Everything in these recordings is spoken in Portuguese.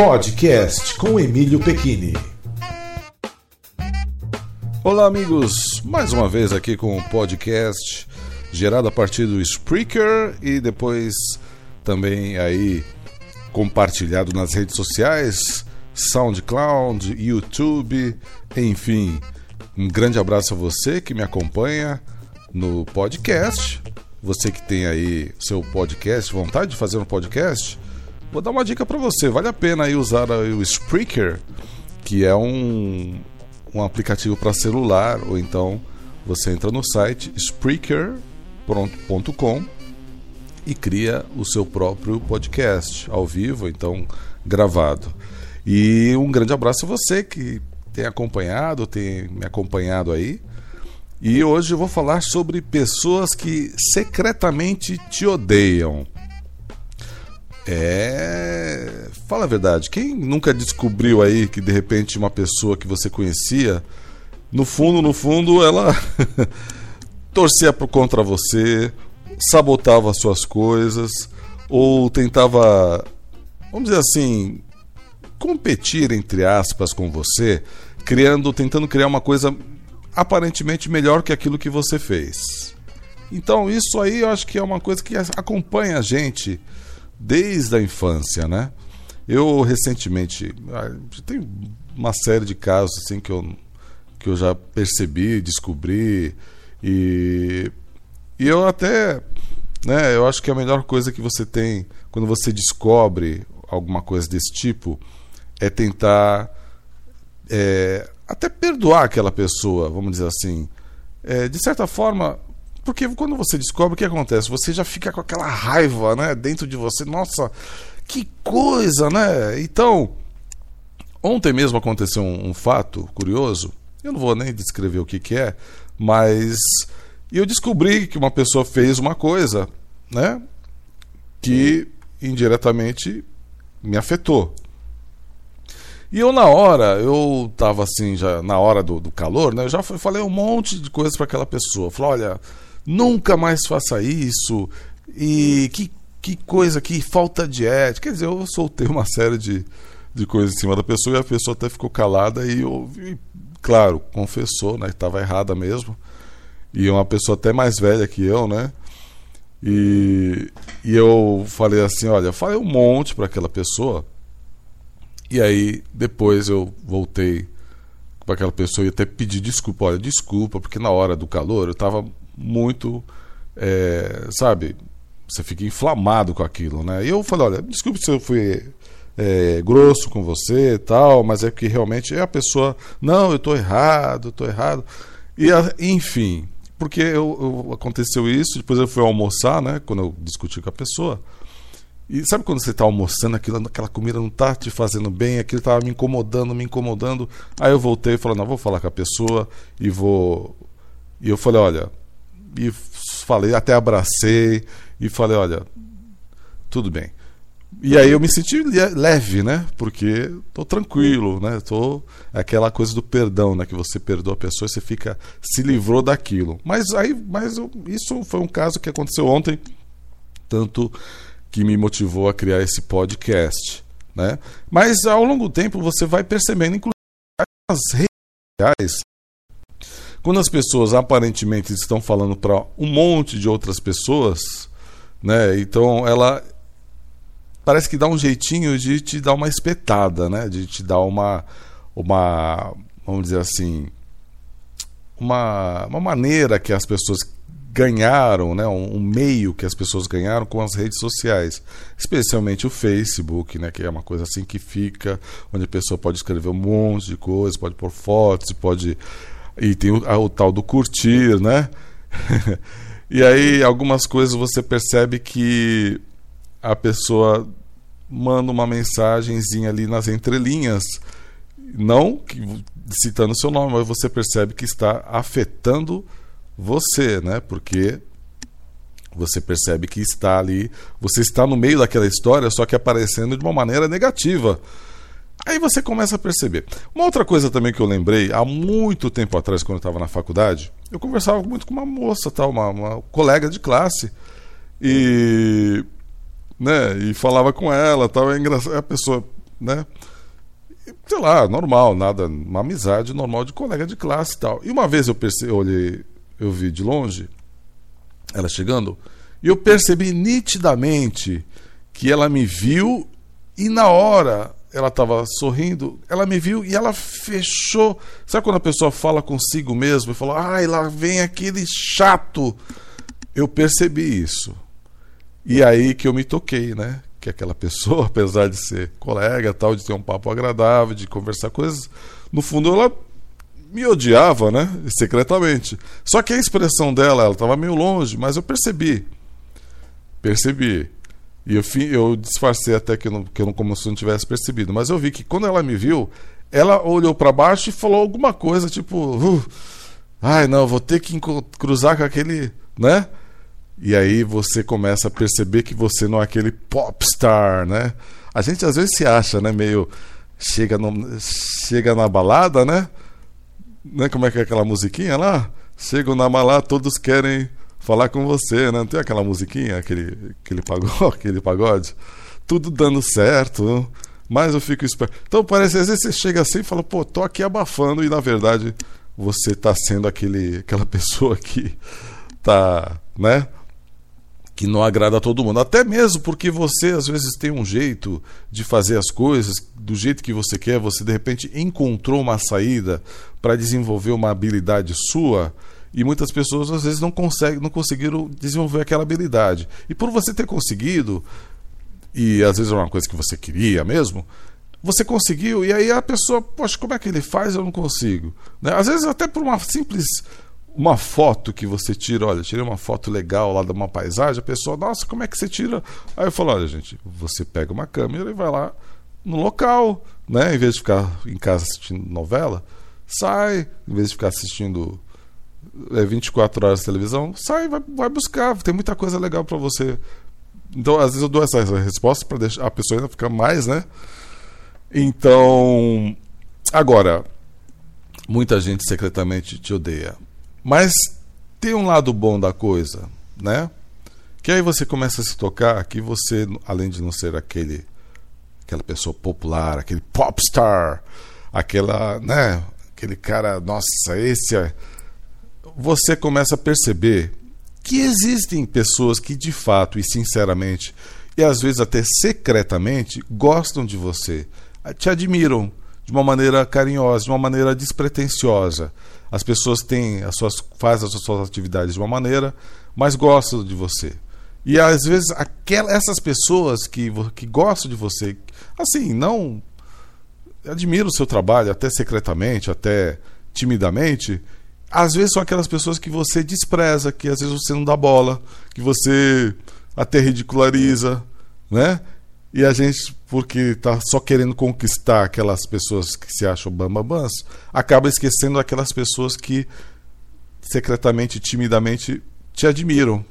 Podcast com Emílio Pequini. Olá, amigos. Mais uma vez aqui com o podcast gerado a partir do Spreaker e depois também aí compartilhado nas redes sociais, SoundCloud, YouTube, enfim. Um grande abraço a você que me acompanha no podcast. Você que tem aí seu podcast, vontade de fazer um podcast, vou dar uma dica para você. Vale a pena aí usar o Spreaker, que é um, um aplicativo para celular, ou então você entra no site Spreaker.com e cria o seu próprio podcast ao vivo, então gravado. E um grande abraço a você que tem acompanhado, tem me acompanhado aí. E hoje eu vou falar sobre pessoas que secretamente te odeiam. É. Fala a verdade, quem nunca descobriu aí que de repente uma pessoa que você conhecia, no fundo, no fundo, ela torcia contra você, sabotava suas coisas, ou tentava, vamos dizer assim, competir entre aspas com você, criando, tentando criar uma coisa aparentemente melhor que aquilo que você fez. Então, isso aí eu acho que é uma coisa que acompanha a gente desde a infância, né? Eu recentemente ah, tem uma série de casos assim que eu que eu já percebi, descobri e e eu até, né, eu acho que a melhor coisa que você tem quando você descobre alguma coisa desse tipo é tentar é, até perdoar aquela pessoa, vamos dizer assim. É, de certa forma, porque quando você descobre o que acontece, você já fica com aquela raiva, né, dentro de você. Nossa, que coisa, né? Então, ontem mesmo aconteceu um, um fato curioso. Eu não vou nem descrever o que, que é, mas eu descobri que uma pessoa fez uma coisa, né, que indiretamente me afetou. E eu, na hora, eu tava assim, já na hora do, do calor, né? Eu já falei um monte de coisas para aquela pessoa. Falei, olha, nunca mais faça isso. E que, que coisa, que falta de ética. Quer dizer, eu soltei uma série de, de coisas em cima da pessoa e a pessoa até ficou calada e, eu, e claro, confessou, né? Que estava errada mesmo. E é uma pessoa até mais velha que eu, né? E, e eu falei assim, olha, falei um monte para aquela pessoa e aí depois eu voltei para aquela pessoa e até pedi desculpa. Olha, desculpa, porque na hora do calor eu estava muito. É, sabe? Você fica inflamado com aquilo, né? E eu falei: olha, desculpe se eu fui é, grosso com você e tal, mas é que realmente é a pessoa. Não, eu estou errado, estou errado. E enfim, porque eu, eu, aconteceu isso, depois eu fui almoçar, né? Quando eu discuti com a pessoa. E sabe quando você está almoçando, aquilo, aquela comida não está te fazendo bem, aquilo estava me incomodando, me incomodando. Aí eu voltei e falei, não, vou falar com a pessoa e vou. E eu falei, olha. E falei, até abracei e falei, olha, tudo bem. E aí eu me senti leve, né? Porque tô tranquilo, né? Tô aquela coisa do perdão, né? Que você perdoa a pessoa e você fica se livrou daquilo. Mas aí, mas eu, isso foi um caso que aconteceu ontem, tanto que me motivou a criar esse podcast. Né? Mas ao longo do tempo você vai percebendo, inclusive nas redes sociais, quando as pessoas aparentemente estão falando para um monte de outras pessoas, né? Então ela parece que dá um jeitinho de te dar uma espetada, né? De te dar uma uma vamos dizer assim, uma, uma maneira que as pessoas ganharam, né, um, um, meio que as pessoas ganharam com as redes sociais, especialmente o Facebook, né, que é uma coisa assim que fica, onde a pessoa pode escrever um monte de coisas, pode pôr fotos, pode e tem o, o tal do curtir, né? e aí algumas coisas você percebe que a pessoa manda uma mensagenzinha ali nas entrelinhas, não citando seu nome, mas você percebe que está afetando você, né? Porque você percebe que está ali, você está no meio daquela história, só que aparecendo de uma maneira negativa. Aí você começa a perceber. Uma outra coisa também que eu lembrei, há muito tempo atrás, quando eu estava na faculdade, eu conversava muito com uma moça, tal, uma, uma colega de classe, e, né, e falava com ela, tal, é engraçado, a pessoa né? Sei lá, normal, nada, uma amizade normal de colega de classe e tal. E uma vez eu percebi, eu olhei, eu vi de longe ela chegando, e eu percebi nitidamente que ela me viu e na hora ela estava sorrindo, ela me viu e ela fechou. Sabe quando a pessoa fala consigo mesmo e fala, ai, lá vem aquele chato. Eu percebi isso. E aí que eu me toquei, né? Que aquela pessoa, apesar de ser colega, tal, de ter um papo agradável, de conversar coisas, no fundo ela me odiava, né? Secretamente. Só que a expressão dela, ela estava meio longe, mas eu percebi. Percebi. E eu, eu disfarcei até que não, que eu não, como se não tivesse percebido. Mas eu vi que quando ela me viu, ela olhou para baixo e falou alguma coisa, tipo, uh, ai não, vou ter que cruzar com aquele, né? E aí você começa a perceber que você não é aquele popstar, né? A gente às vezes se acha, né, meio chega no, chega na balada, né? né? Como é que é aquela musiquinha lá? Chegam na balada, todos querem falar com você, né? Não tem aquela musiquinha, aquele, aquele, pagode, aquele pagode? Tudo dando certo, mas eu fico esperto. Então parece, às vezes você chega assim e fala, pô, tô aqui abafando, e na verdade você tá sendo aquele, aquela pessoa que tá, né? que não agrada a todo mundo. Até mesmo porque você às vezes tem um jeito de fazer as coisas do jeito que você quer, você de repente encontrou uma saída para desenvolver uma habilidade sua e muitas pessoas às vezes não conseguem, não conseguiram desenvolver aquela habilidade. E por você ter conseguido, e às vezes é uma coisa que você queria mesmo, você conseguiu, e aí a pessoa, poxa, como é que ele faz? Eu não consigo. Né? Às vezes até por uma simples uma foto que você tira, olha, tirei uma foto legal lá de uma paisagem, a pessoa, nossa, como é que você tira? Aí eu falo, olha, gente, você pega uma câmera e vai lá no local, né? Em vez de ficar em casa assistindo novela, sai, em vez de ficar assistindo é, 24 horas de televisão, sai, vai, vai buscar, tem muita coisa legal para você. Então, às vezes eu dou essa, resposta para deixar a pessoa ainda ficar mais, né? Então, agora, muita gente secretamente te odeia. Mas tem um lado bom da coisa, né? Que aí você começa a se tocar que você, além de não ser aquele aquela pessoa popular, aquele popstar, aquela, né, aquele cara, nossa, esse é... você começa a perceber que existem pessoas que de fato e sinceramente e às vezes até secretamente gostam de você, te admiram de uma maneira carinhosa, de uma maneira despretensiosa. As pessoas têm as suas fazem as suas atividades de uma maneira, mas gostam de você. E às vezes aquelas essas pessoas que, que gostam de você, assim, não admiram o seu trabalho até secretamente, até timidamente, às vezes são aquelas pessoas que você despreza, que às vezes você não dá bola, que você até ridiculariza, né? E a gente, porque está só querendo conquistar aquelas pessoas que se acham bambambãs, acaba esquecendo aquelas pessoas que secretamente, timidamente te admiram.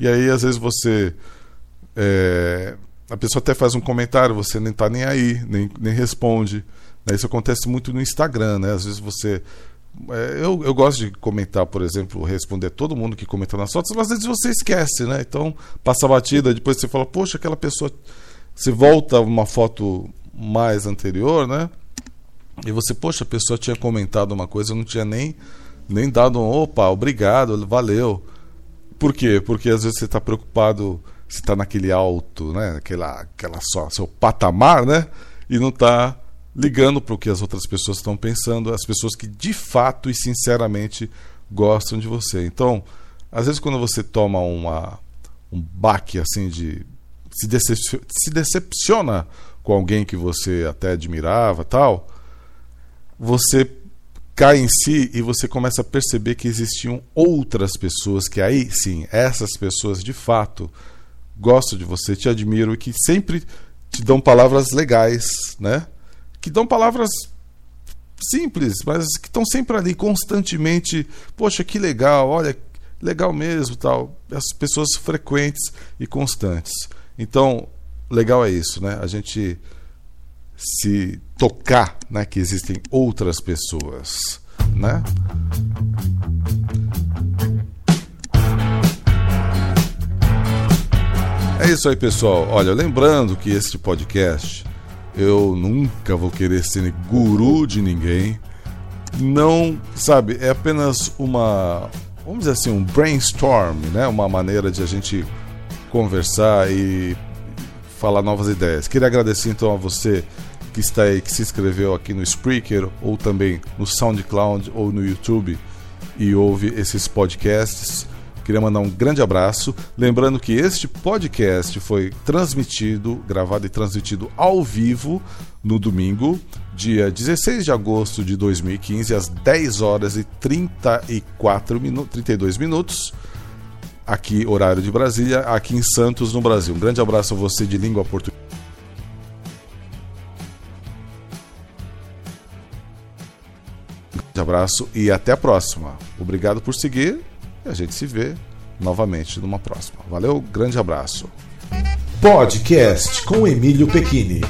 E aí, às vezes, você. É, a pessoa até faz um comentário, você nem está nem aí, nem, nem responde. Né? Isso acontece muito no Instagram, né? Às vezes você. É, eu, eu gosto de comentar, por exemplo, responder todo mundo que comenta nas fotos, mas às vezes você esquece, né? Então, passa a batida, depois você fala, poxa, aquela pessoa você volta uma foto mais anterior, né? E você, poxa, a pessoa tinha comentado uma coisa, eu não tinha nem, nem dado um opa, obrigado, valeu. Por quê? Porque às vezes você está preocupado, você está naquele alto, né? Aquela, aquela só, seu patamar, né? E não está ligando para o que as outras pessoas estão pensando, as pessoas que de fato e sinceramente gostam de você. Então, às vezes quando você toma uma, um baque assim de se, decepciona, se decepciona com alguém que você até admirava tal, você cai em si e você começa a perceber que existiam outras pessoas que aí sim, essas pessoas de fato gostam de você, te admiram e que sempre te dão palavras legais, né? Que dão palavras simples, mas que estão sempre ali constantemente. Poxa, que legal, olha, legal mesmo, tal. As pessoas frequentes e constantes. Então, legal é isso, né? A gente se tocar, né, que existem outras pessoas, né? É isso aí, pessoal. Olha, lembrando que este podcast Eu nunca vou querer ser guru de ninguém. Não, sabe, é apenas uma, vamos dizer assim, um brainstorm, né? Uma maneira de a gente conversar e falar novas ideias. Queria agradecer então a você que está aí, que se inscreveu aqui no Spreaker ou também no SoundCloud ou no YouTube e ouve esses podcasts. Queria mandar um grande abraço. Lembrando que este podcast foi transmitido, gravado e transmitido ao vivo no domingo, dia 16 de agosto de 2015, às 10 horas e 34 minutos, 32 minutos, aqui, horário de Brasília, aqui em Santos, no Brasil. Um grande abraço a você de língua portuguesa. Um abraço e até a próxima. Obrigado por seguir e a gente se vê novamente numa próxima. Valeu, grande abraço. Podcast com Emílio Pequini.